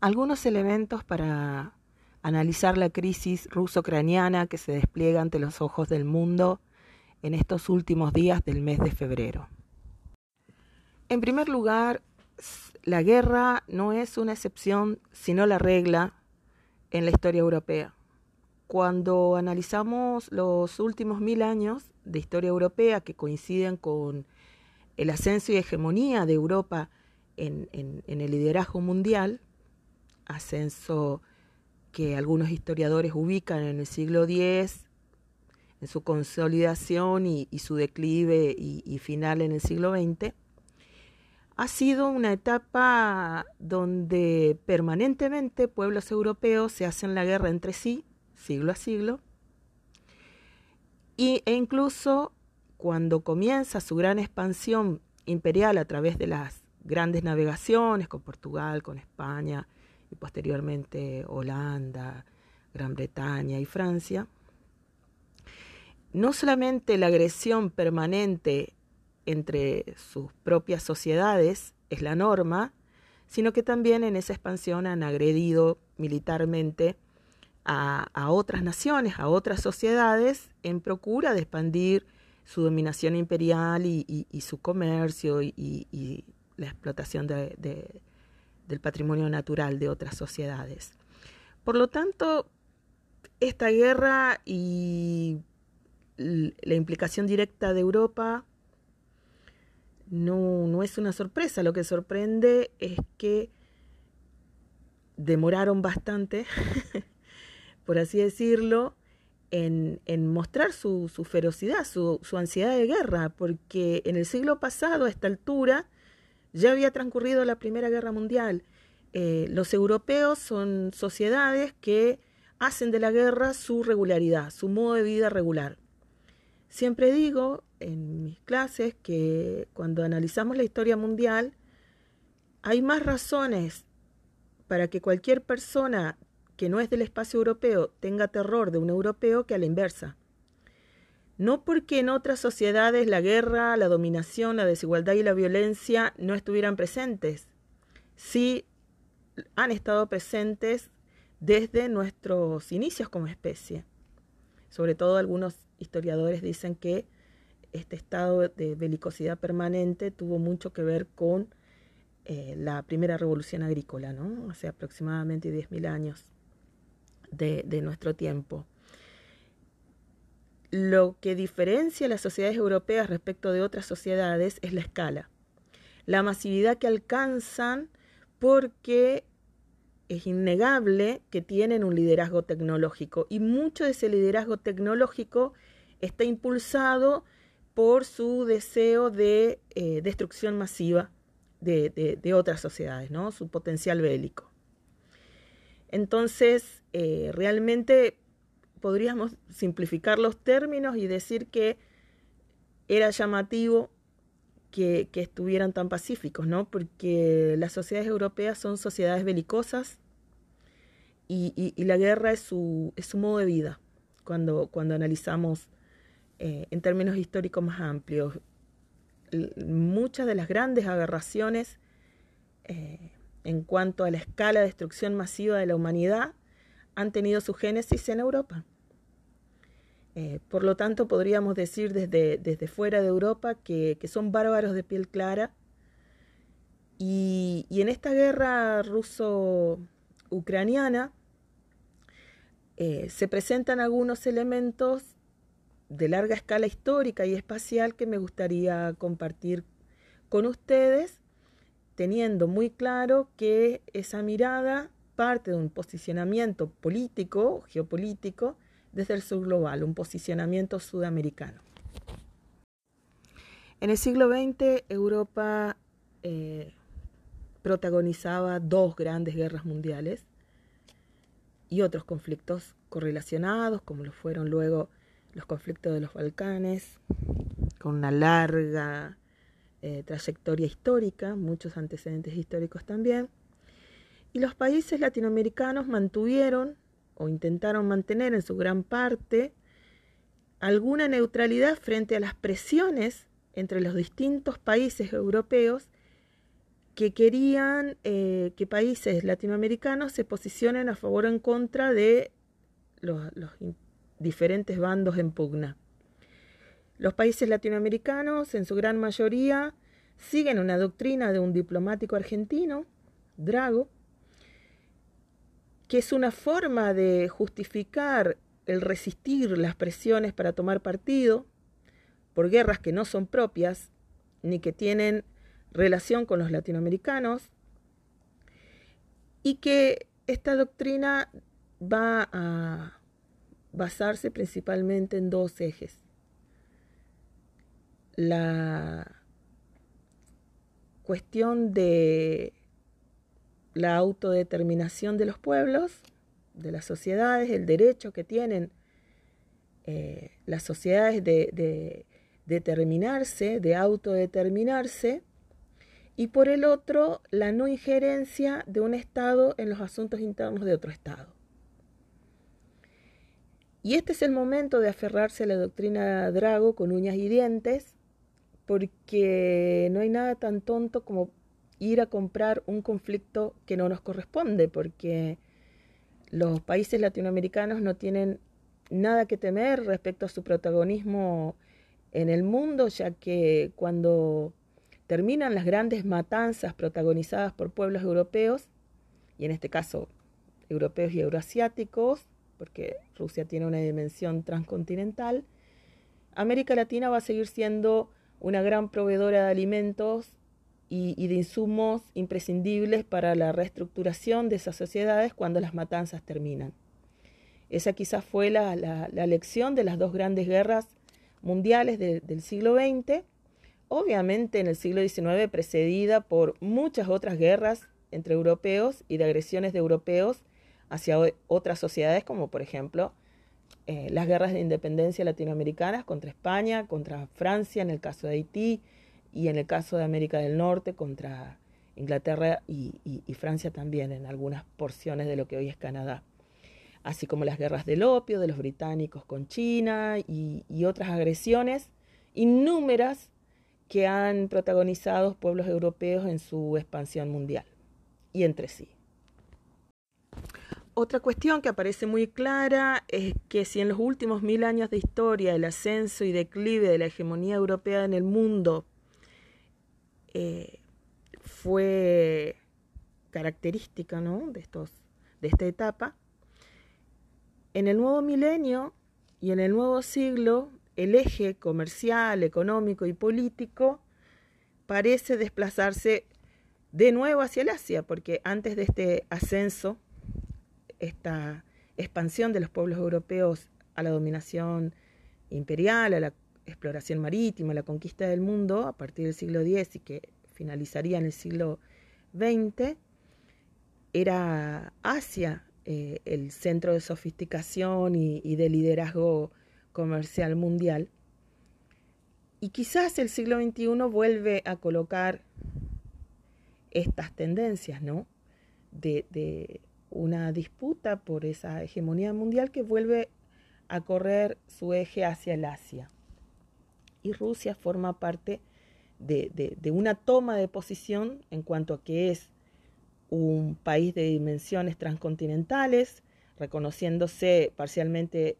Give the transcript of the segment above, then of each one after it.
algunos elementos para analizar la crisis ruso-ucraniana que se despliega ante los ojos del mundo en estos últimos días del mes de febrero. En primer lugar, la guerra no es una excepción, sino la regla en la historia europea. Cuando analizamos los últimos mil años de historia europea que coinciden con el ascenso y hegemonía de Europa en, en el liderazgo mundial, ascenso que algunos historiadores ubican en el siglo X, en su consolidación y, su declive y, final en el siglo XX, ha sido una etapa donde permanentemente pueblos europeos se hacen la guerra entre sí, siglo a siglo, y, e incluso cuando comienza su gran expansión imperial a través de las grandes navegaciones con Portugal, con España, y posteriormente Holanda, Gran Bretaña y Francia, no solamente la agresión permanente entre sus propias sociedades es la norma, sino que también en esa expansión han agredido militarmente a, otras naciones, a otras sociedades, en procura de expandir su dominación imperial y, su comercio y, la explotación de, del patrimonio natural de otras sociedades. Por lo tanto, esta guerra y la implicación directa de Europa no, no es una sorpresa. Lo que sorprende es que demoraron bastante, por así decirlo, en, mostrar su, ferocidad, su, su, ansiedad de guerra, porque en el siglo pasado, a esta altura, ya había transcurrido la Primera Guerra Mundial. Eh, los europeos son sociedades que hacen de la guerra su regularidad, su modo de vida regular. Siempre digo en mis clases que cuando analizamos la historia mundial, hay más razones para que cualquier persona que no es del espacio europeo tenga terror de un europeo que a la inversa. No porque en otras sociedades la guerra, la dominación, la desigualdad y la violencia no estuvieran presentes. Sí han estado presentes desde nuestros inicios como especie. Sobre todo algunos historiadores dicen que este estado de belicosidad permanente tuvo mucho que ver con eh, la primera revolución agrícola, ¿no? hace aproximadamente 10.000 años de nuestro tiempo. Lo que diferencia a las sociedades europeas respecto de otras sociedades es la escala, la masividad que alcanzan porque es innegable que tienen un liderazgo tecnológico y mucho de ese liderazgo tecnológico está impulsado por su deseo de eh, destrucción masiva de, otras sociedades, ¿no? su potencial bélico. Entonces, eh, realmente podríamos simplificar los términos y decir que era llamativo que, estuvieran tan pacíficos, ¿no? Porque las sociedades europeas son sociedades belicosas y, la guerra es su, modo de vida cuando, cuando analizamos eh, en términos históricos más amplios. muchas de las grandes aberraciones eh, en cuanto a la escala de destrucción masiva de la humanidad han tenido su génesis en Europa. Eh, por lo tanto, podríamos decir desde, desde fuera de Europa que, son bárbaros de piel clara. Y, en esta guerra ruso-ucraniana eh, se presentan algunos elementos de larga escala histórica y espacial que me gustaría compartir con ustedes, teniendo muy claro que esa mirada parte de un posicionamiento político, geopolítico, desde el sur global, un posicionamiento sudamericano. En el siglo XX, Europa eh, protagonizaba dos grandes guerras mundiales y otros conflictos correlacionados, como lo fueron luego los conflictos de los Balcanes, con una larga eh, trayectoria histórica, muchos antecedentes históricos también. Y los países latinoamericanos mantuvieron o intentaron mantener en su gran parte alguna neutralidad frente a las presiones entre los distintos países europeos que querían eh, que países latinoamericanos se posicionen a favor o en contra de los, los diferentes bandos en pugna. Los países latinoamericanos, en su gran mayoría, siguen una doctrina de un diplomático argentino, Drago, que es una forma de justificar el resistir las presiones para tomar partido por guerras que no son propias ni que tienen relación con los latinoamericanos y que esta doctrina va a basarse principalmente en dos ejes. La cuestión de la autodeterminación de los pueblos, de las sociedades, el derecho que tienen eh, las sociedades de determinarse, de autodeterminarse, y por el otro, la no injerencia de un Estado en los asuntos internos de otro Estado. Y este es el momento de aferrarse a la doctrina Drago con uñas y dientes, porque no hay nada tan tonto como ir a comprar un conflicto que no nos corresponde, porque los países latinoamericanos no tienen nada que temer respecto a su protagonismo en el mundo, ya que cuando terminan las grandes matanzas protagonizadas por pueblos europeos, y en este caso europeos y euroasiáticos, porque Rusia tiene una dimensión transcontinental, América Latina va a seguir siendo una gran proveedora de alimentos y, de insumos imprescindibles para la reestructuración de esas sociedades cuando las matanzas terminan. Esa quizás fue la, lección de las dos grandes guerras mundiales del siglo XX, obviamente en el siglo XIX precedida por muchas otras guerras entre europeos y de agresiones de europeos hacia otras sociedades, como por ejemplo eh, las guerras de independencia latinoamericanas contra España, contra Francia en el caso de Haití y en el caso de América del Norte contra Inglaterra y, Francia también en algunas porciones de lo que hoy es Canadá, así como las guerras del opio de los británicos con China y, y otras agresiones innúmeras que han protagonizado pueblos europeos en su expansión mundial y entre sí. Otra cuestión que aparece muy clara es que si en los últimos mil años de historia el ascenso y declive de la hegemonía europea en el mundo eh, fue característica ¿no? de, estos, de esta etapa, en el nuevo milenio y en el nuevo siglo el eje comercial, económico y político parece desplazarse de nuevo hacia el Asia, porque antes de este ascenso esta expansión de los pueblos europeos a la dominación imperial, a la exploración marítima, la conquista del mundo a partir del siglo X y que finalizaría en el siglo XX, era Asia eh, el centro de sofisticación y, de liderazgo comercial mundial. Y quizás el siglo XXI vuelve a colocar estas tendencias, ¿no? De una disputa por esa hegemonía mundial que vuelve a correr su eje hacia el Asia. Y Rusia forma parte de, una toma de posición en cuanto a que es un país de dimensiones transcontinentales, reconociéndose parcialmente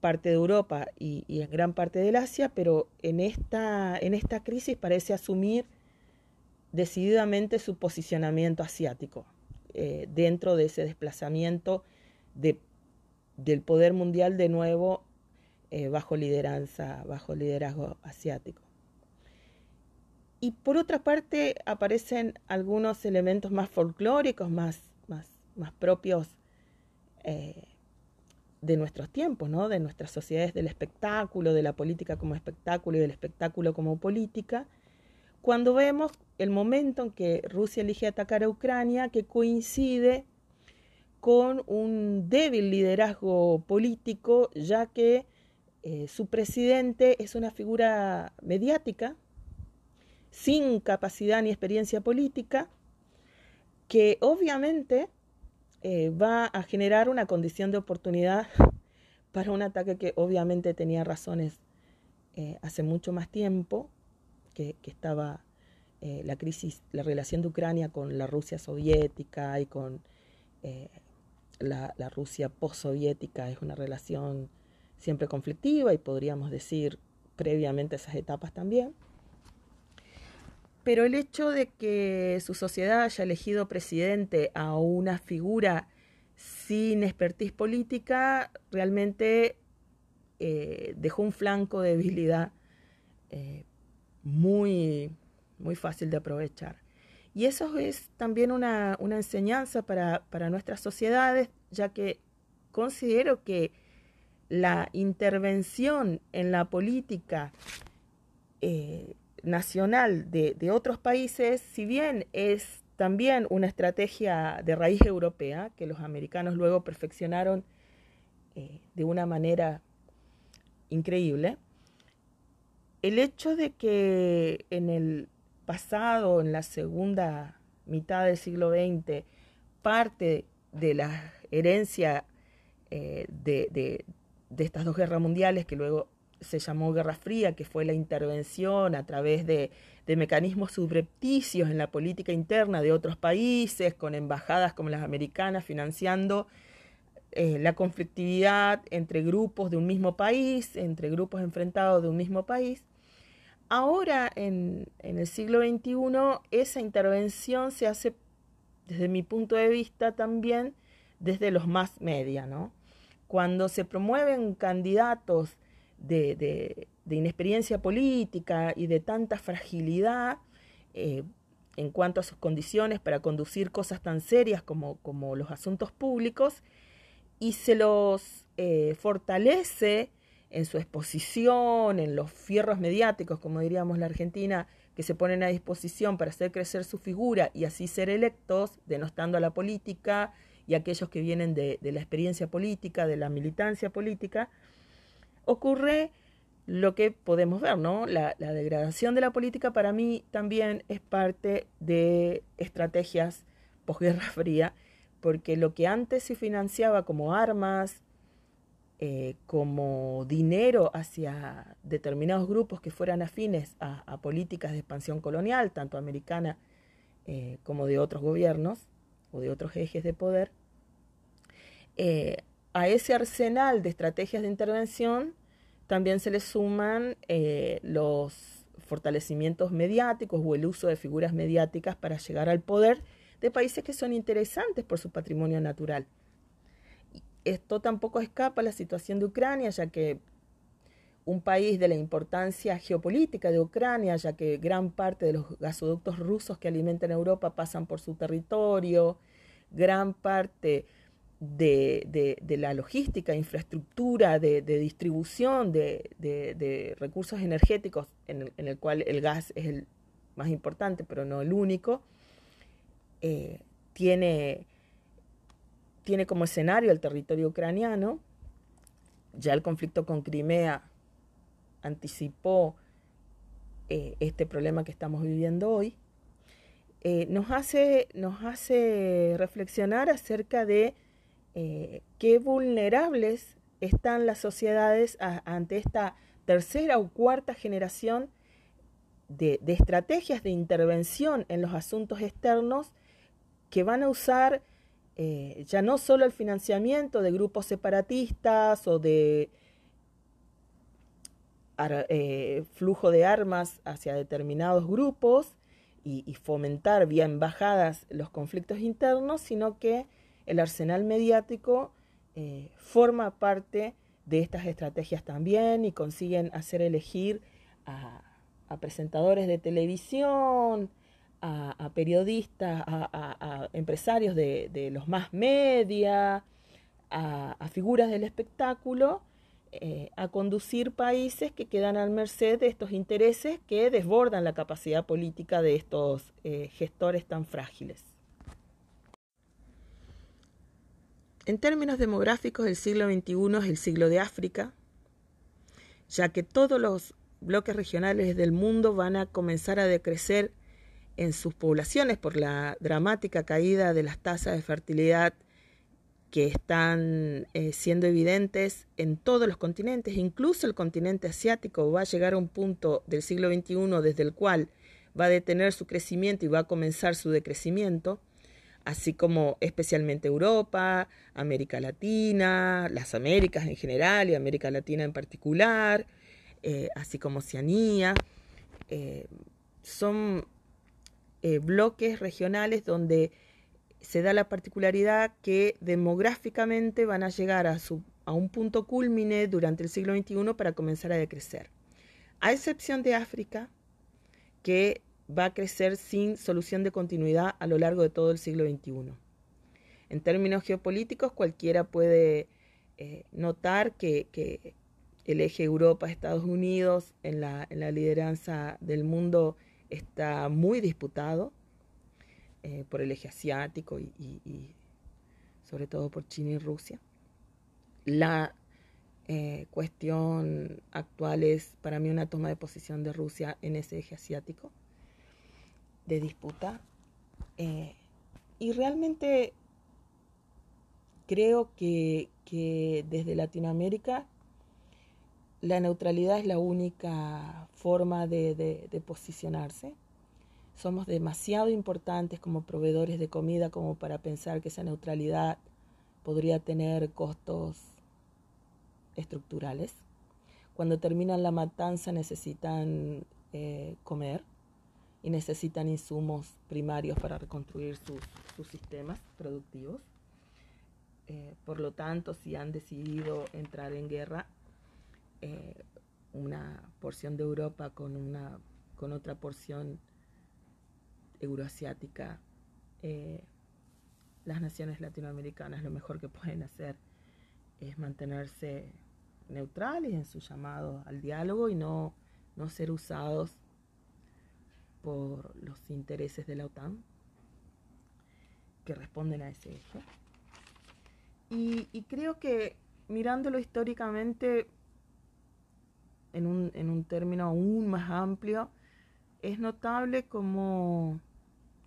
parte de Europa y, en gran parte del Asia, pero en esta, en esta crisis parece asumir decididamente su posicionamiento asiático. Eh, dentro de ese desplazamiento de, del poder mundial de nuevo eh, bajo lideranza, bajo liderazgo asiático. Y por otra parte aparecen algunos elementos más folclóricos, más, más, más propios eh, de nuestros tiempos, ¿no? de nuestras sociedades del espectáculo, de la política como espectáculo y del espectáculo como política, cuando vemos el momento en que Rusia elige atacar a Ucrania, que coincide con un débil liderazgo político, ya que eh, su presidente es una figura mediática, sin capacidad ni experiencia política, que obviamente eh, va a generar una condición de oportunidad para un ataque que obviamente tenía razones eh, hace mucho más tiempo que, estaba la crisis, la relación de Ucrania con la Rusia soviética y con la, la, Rusia postsoviética es una relación siempre conflictiva y podríamos decir previamente esas etapas también. Pero el hecho de que su sociedad haya elegido presidente a una figura sin expertise política realmente eh, dejó un flanco de debilidad muy muy fácil de aprovechar. Y eso es también una, enseñanza para, nuestras sociedades, ya que considero que la intervención en la política eh, nacional de, otros países, si bien es también una estrategia de raíz europea, que los americanos luego perfeccionaron eh, de una manera increíble, el hecho de que en el pasado, en la segunda mitad del siglo XX, parte de la herencia eh, de, estas dos guerras mundiales, que luego se llamó Guerra Fría, que fue la intervención a través de, mecanismos subrepticios en la política interna de otros países, con embajadas como las americanas financiando eh, la conflictividad entre grupos de un mismo país, entre grupos enfrentados de un mismo país. Ahora, en, el siglo XXI, esa intervención se hace, desde mi punto de vista, también desde los más media, ¿no? Cuando se promueven candidatos de, inexperiencia política y de tanta fragilidad eh, en cuanto a sus condiciones para conducir cosas tan serias como, los asuntos públicos, y se los eh, fortalece en su exposición, en los fierros mediáticos, como diríamos la Argentina, que se ponen a disposición para hacer crecer su figura y así ser electos, denostando a la política y aquellos que vienen de, la experiencia política, de la militancia política, ocurre lo que podemos ver, ¿no? La, la, degradación de la política para mí también es parte de estrategias posguerra fría, porque lo que antes se financiaba como armas, eh, como dinero hacia determinados grupos que fueran afines a, políticas de expansión colonial, tanto americana eh, como de otros gobiernos o de otros ejes de poder, eh, a ese arsenal de estrategias de intervención también se le suman los fortalecimientos mediáticos o el uso de figuras mediáticas para llegar al poder de países que son interesantes por su patrimonio natural. Esto tampoco escapa a la situación de Ucrania, ya que un país de la importancia geopolítica de Ucrania, ya que gran parte de los gasoductos rusos que alimentan Europa pasan por su territorio, gran parte de, la logística, infraestructura, de, distribución de, recursos energéticos, en el, cual el gas es el más importante, pero no el único, eh, tiene tiene como escenario el territorio ucraniano. Ya el conflicto con Crimea anticipó eh, este problema que estamos viviendo hoy. Eh, nos, hace, nos hace reflexionar acerca de eh, qué vulnerables están las sociedades ante esta tercera o cuarta generación de, de, estrategias de intervención en los asuntos externos que van a usar ya no solo el financiamiento de grupos separatistas o de eh, flujo de armas hacia determinados grupos y, fomentar vía embajadas los conflictos internos, sino que el arsenal mediático eh, forma parte de estas estrategias también y consiguen hacer elegir a presentadores de televisión, a, periodistas, a, empresarios de, los más media, a, figuras del espectáculo, eh, a conducir países que quedan al merced de estos intereses que desbordan la capacidad política de estos eh, gestores tan frágiles. En términos demográficos, el siglo XXI es el siglo de África, ya que todos los bloques regionales del mundo van a comenzar a decrecer en sus poblaciones por la dramática caída de las tasas de fertilidad que están eh, siendo evidentes en todos los continentes, incluso el continente asiático va a llegar a un punto del siglo XXI desde el cual va a detener su crecimiento y va a comenzar su decrecimiento, así como especialmente Europa, América Latina, las Américas en general y América Latina en particular, eh, así como Oceanía. Eh, son bloques regionales donde se da la particularidad que demográficamente van a llegar a, su, a un punto culmine durante el siglo XXI para comenzar a decrecer. A excepción de África, que va a crecer sin solución de continuidad a lo largo de todo el siglo XXI. En términos geopolíticos, cualquiera puede eh, notar que, el eje Europa-Estados Unidos en la, en la, lideranza del mundo está muy disputado eh, por el eje asiático y, sobre todo por China y Rusia. La eh, cuestión actual es para mí una toma de posición de Rusia en ese eje asiático de disputa. Eh, y realmente creo que, desde Latinoamérica la neutralidad es la única forma de, posicionarse. Somos demasiado importantes como proveedores de comida como para pensar que esa neutralidad podría tener costos estructurales. Cuando terminan la matanza necesitan eh, comer y necesitan insumos primarios para reconstruir sus, sistemas productivos. Eh, por lo tanto, si han decidido entrar en guerra, eh, una porción de Europa con, una, con otra porción euroasiática, eh, las naciones latinoamericanas lo mejor que pueden hacer es mantenerse neutrales en su llamado al diálogo y no, no ser usados por los intereses de la OTAN que responden a ese eje. Y, creo que mirándolo históricamente en un, en un término aún más amplio, es notable como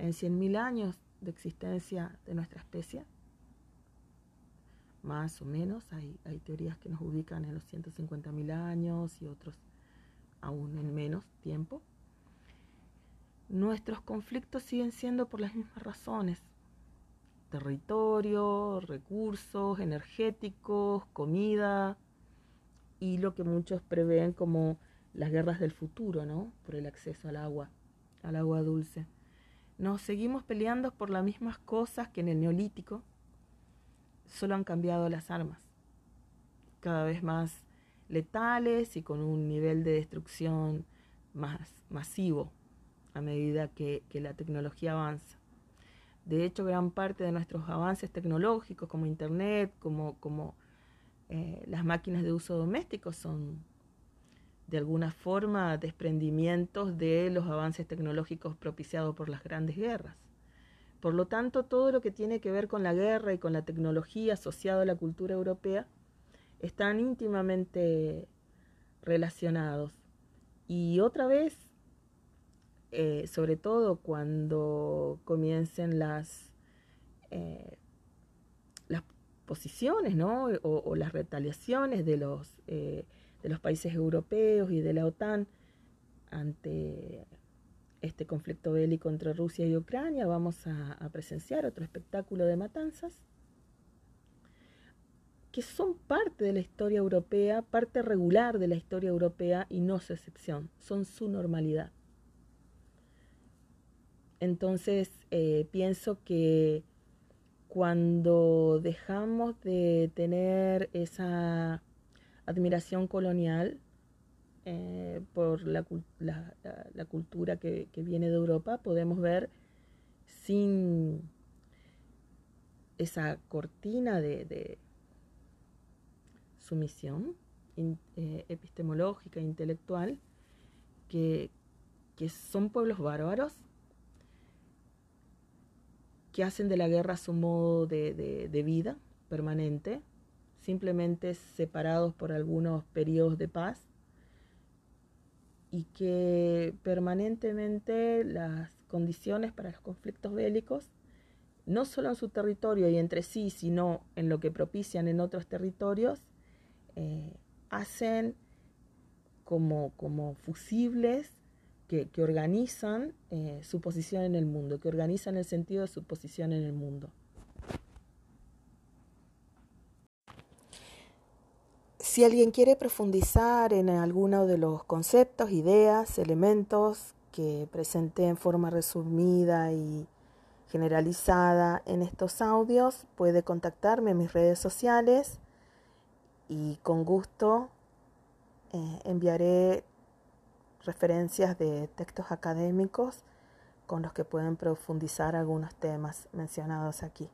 en 100.000 años de existencia de nuestra especie, más o menos, hay, teorías que nos ubican en los 150.000 años y otros aún en menos tiempo, nuestros conflictos siguen siendo por las mismas razones. Territorio, recursos energéticos, comida y lo que muchos prevén como las guerras del futuro, ¿no? Por el acceso al agua, al agua dulce. Nos seguimos peleando por las mismas cosas que en el neolítico, solo han cambiado las armas, cada vez más letales y con un nivel de destrucción más masivo a medida que, la tecnología avanza. De hecho, gran parte de nuestros avances tecnológicos, como Internet, como, como eh, las máquinas de uso doméstico, son de alguna forma desprendimientos de los avances tecnológicos propiciados por las grandes guerras. Por lo tanto, todo lo que tiene que ver con la guerra y con la tecnología asociado a la cultura europea están íntimamente relacionados. Y otra vez eh, sobre todo cuando comiencen las, eh, las posiciones ¿no? o, las retaliaciones de los, eh, de los países europeos y de la OTAN ante este conflicto bélico entre Rusia y Ucrania, vamos a, presenciar otro espectáculo de matanzas que son parte de la historia europea, parte regular de la historia europea y no su excepción, son su normalidad. Entonces, eh, pienso que cuando dejamos de tener esa admiración colonial eh, por la, cultura que, viene de Europa, podemos ver sin esa cortina de, sumisión eh, epistemológica, intelectual, que son pueblos bárbaros que hacen de la guerra su modo de, vida permanente, simplemente separados por algunos periodos de paz y que permanentemente las condiciones para los conflictos bélicos, no solo en su territorio y entre sí, sino en lo que propician en otros territorios, eh, hacen como, como fusibles que, organizan eh, su posición en el mundo, que organizan el sentido de su posición en el mundo. Si alguien quiere profundizar en alguno de los conceptos, ideas, elementos que presenté en forma resumida y generalizada en estos audios, puede contactarme en mis redes sociales y con gusto eh, enviaré referencias de textos académicos con los que pueden profundizar algunos temas mencionados aquí.